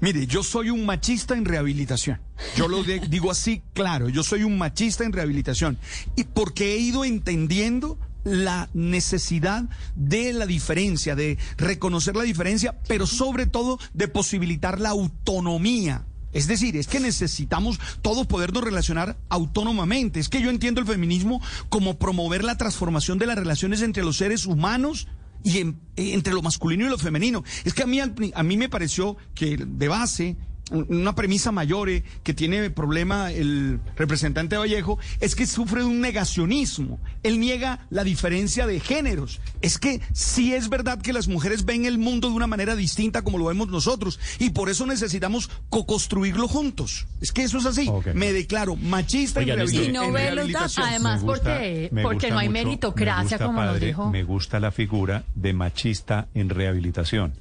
Mire, yo soy un machista en rehabilitación. Yo lo de- digo así, claro, yo soy un machista en rehabilitación. Y porque he ido entendiendo la necesidad de la diferencia, de reconocer la diferencia, pero sobre todo de posibilitar la autonomía. Es decir, es que necesitamos todos podernos relacionar autónomamente. Es que yo entiendo el feminismo como promover la transformación de las relaciones entre los seres humanos y en- entre lo masculino y lo femenino. Es que a mí, a mí me pareció que de base, una premisa mayor eh, que tiene problema el representante Vallejo es que sufre de un negacionismo. Él niega la diferencia de géneros. Es que sí es verdad que las mujeres ven el mundo de una manera distinta como lo vemos nosotros y por eso necesitamos co-construirlo juntos. Es que eso es así. Me declaro machista Oigan, en, Y no ve los datos. Además, gusta- porque, porque no hay mucho- meritocracia, me gusta, como nos dijo. Me gusta la figura de machista en rehabilitación.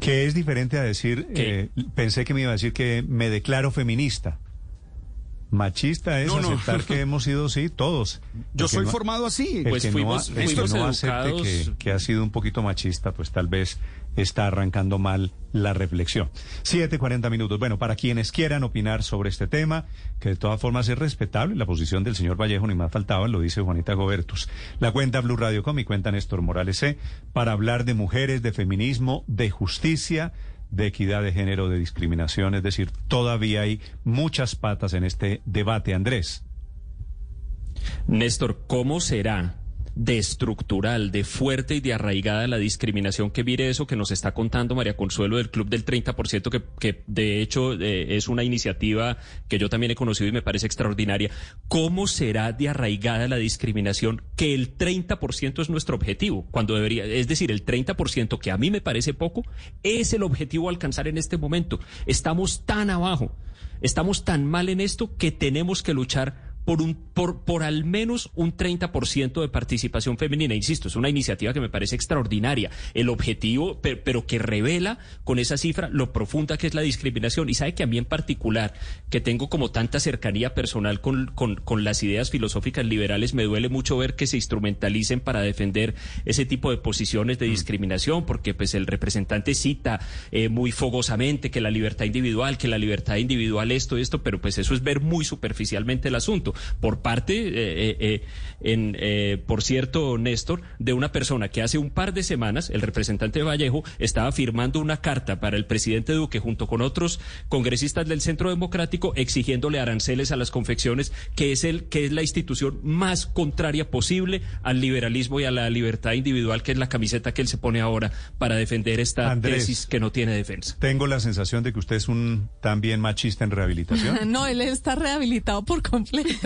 Que es diferente a decir, eh, pensé que me iba a decir que me declaro feminista. Machista es No, no. aceptar que hemos sido, sí, todos. Yo soy no- formado así. Pues que fuimos- no, el que fuimos acepte que ha sido un poquito machista, pues tal vez está arrancando mal la reflexión. 7.40 minutos. Bueno, para quienes quieran opinar sobre este tema, que de todas formas es respetable, la posición del señor Vallejo ni más faltaba, lo dice Juanita Gobertus. La cuenta Blue Radio Com y cuenta Néstor Morales C, para hablar de mujeres, de feminismo, de justicia, de equidad de género, de discriminación. Es decir, todavía hay muchas patas en este debate, Andrés. Néstor, ¿cómo será de estructural, de fuerte y de arraigada la discriminación que mire eso que nos está contando María Consuelo del Club del 30%, que, que de hecho eh, es una iniciativa que yo también he conocido y me parece extraordinaria? ¿Cómo será de arraigada la discriminación que el 30% es nuestro objetivo? Cuando debería, es decir, el 30% que a mí me parece poco, es el objetivo a alcanzar en este momento. Estamos tan abajo, estamos tan mal en esto que tenemos que luchar por, un, por, por al menos un 30% de participación femenina. Insisto, es una iniciativa que me parece extraordinaria. El objetivo, pero, pero que revela con esa cifra lo profunda que es la discriminación. Y sabe que a mí en particular, que tengo como tanta cercanía personal con, con, con las ideas filosóficas liberales, me duele mucho ver que se instrumentalicen para defender ese tipo de posiciones de discriminación, porque pues el representante cita eh, muy fogosamente que la libertad individual, que la libertad individual esto, esto, pero pues eso es ver muy superficialmente el asunto. Por parte, eh, eh, eh, en, eh, por cierto, Néstor, de una persona que hace un par de semanas, el representante de Vallejo, estaba firmando una carta para el presidente Duque junto con otros congresistas del Centro Democrático exigiéndole aranceles a las confecciones, que es el que es la institución más contraria posible al liberalismo y a la libertad individual, que es la camiseta que él se pone ahora para defender esta Andrés. tesis que no tiene defensa. Tengo la sensación de que usted es un también machista en rehabilitación. No, él está rehabilitado por completo.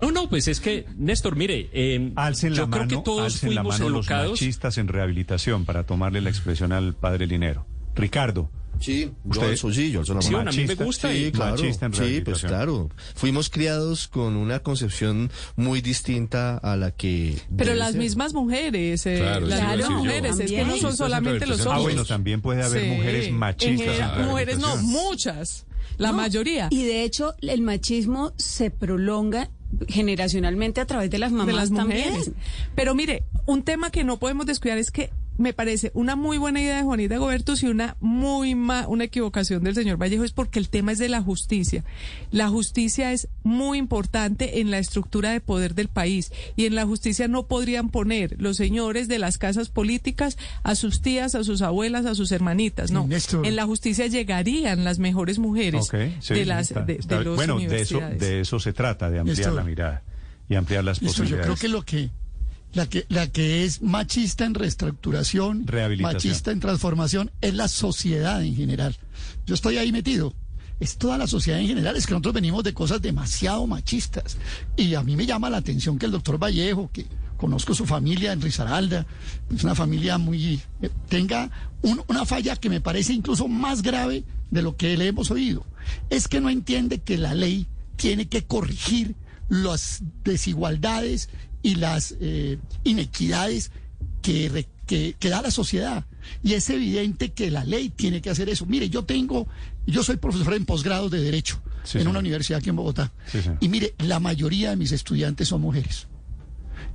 No, no, pues es que, Néstor, mire, eh, Alcen yo la creo mano, que todos alcen la fuimos mano los educados. machistas en rehabilitación, para tomarle la expresión al padre Linero. Ricardo, Sí, Usted- yo alzo, sí, yo la Sí, mano. a mí me Machista, gusta. Sí, y- claro. machista en Sí, pues claro. Fuimos criados con una concepción muy distinta a la que. Pero las ser. mismas mujeres, eh, Claro, las mismas mujeres, es que no son solamente los Ah, ah, hombres. bueno, también puede haber Sí. mujeres En machistas. en general, mujeres no, muchas, la No, mayoría. Y de hecho, el machismo se prolonga generacionalmente a través de las mamás de las mujeres. también. Pero mire, un tema que no podemos descuidar es que me parece una muy buena idea de Juanita Gobertus y una muy ma- una equivocación del señor Vallejo es porque el tema es de la justicia. La justicia es muy importante en la estructura de poder del país y en la justicia no podrían poner los señores de las casas políticas a sus tías, a sus abuelas, a sus hermanitas. No, Néstor. en la justicia llegarían las mejores mujeres sí, de las está- de, está- de los bueno, de eso, de eso se trata, de ampliar Néstor. la mirada y ampliar las yo posibilidades. creo que lo que la que la que es machista en reestructuración, machista en transformación es la sociedad en general. Yo estoy ahí metido. Es toda la sociedad en general, es que nosotros venimos de cosas demasiado machistas. Y a mí me llama la atención que el doctor Vallejo, que conozco su familia en Risaralda, es una familia muy... eh, tenga un- una falla que me parece incluso más grave de lo que le hemos oído. Es que no entiende que la ley tiene que corregir las desigualdades y las eh, inequidades que, re- que, que da la sociedad. Y es evidente que la ley tiene que hacer eso. Mire, yo tengo, yo soy profesor en posgrado de Derecho Sí, en señor. una universidad aquí en Bogotá. Sí, y mire, la mayoría de mis estudiantes son mujeres.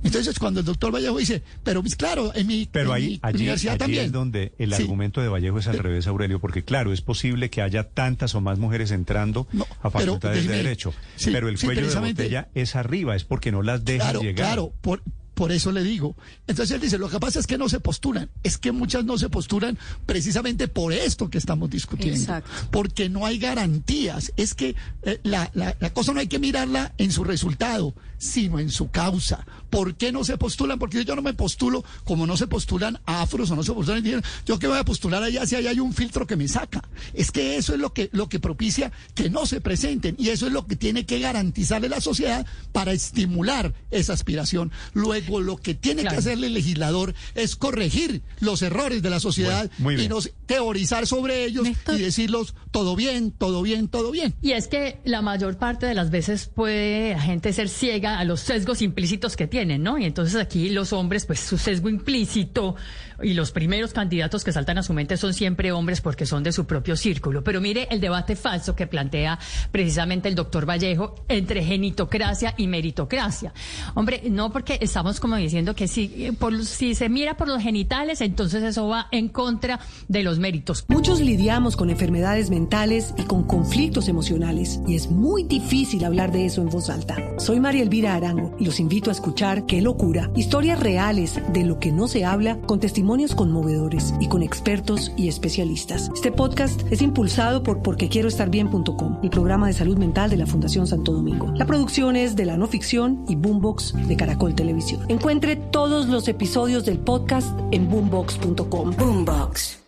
Entonces, cuando el doctor Vallejo dice, pero pues, claro, en mi, Pero en ahí, mi allí, universidad allí también. es donde el Sí. argumento de Vallejo es al revés, Aurelio, porque claro, es posible que haya tantas o más mujeres entrando No, a pero facultades de Derecho, sí, pero el sí, cuello de botella es arriba, es porque no las dejan Claro, llegar. claro, por, por eso le digo. Entonces él dice, lo que pasa es que no se postulan, es que muchas no se postulan precisamente por esto que estamos discutiendo, Exacto. porque no hay garantías. Es que eh, la, la- la cosa no hay que mirarla en su resultado, sino en su causa. ¿Por qué no se postulan? Porque yo no me postulo como no se postulan afros o no se postulan indígenas. Yo que voy a postular allá si allá hay un filtro que me saca. Es que eso es lo que, lo que propicia que no se presenten y eso es lo que tiene que garantizarle la sociedad para estimular esa aspiración. Luego lo que tiene que hacerle el legislador es corregir los errores de la sociedad Bueno, muy y no teorizar sobre ellos Néstor. y decirlos todo bien, todo bien, todo bien. Y es que la mayor parte de las veces puede la gente ser ciega a los sesgos implícitos que tienen, ¿no? Y entonces aquí los hombres, pues su sesgo implícito y los primeros candidatos que saltan a su mente son siempre hombres porque son de su propio círculo. Pero mire el debate falso que plantea precisamente el doctor Vallejo entre genitocracia y meritocracia. Hombre, no porque estamos como diciendo que si, eh, si se mira por los genitales, entonces eso va en contra de los méritos. Muchos lidiamos con enfermedades mentales y con conflictos emocionales y es muy difícil hablar de eso en voz alta. Soy María Elvira Arango y los invito a escuchar Qué locura, historias reales de lo que no se habla con testimonios conmovedores y con expertos y especialistas. Este podcast es impulsado por porquequieroestarbien.com, el programa de salud mental de la Fundación Santo Domingo. La producción es de la no ficción y Boombox de Caracol Televisión. Encuentre todos los episodios del podcast en boombox.com. Boombox.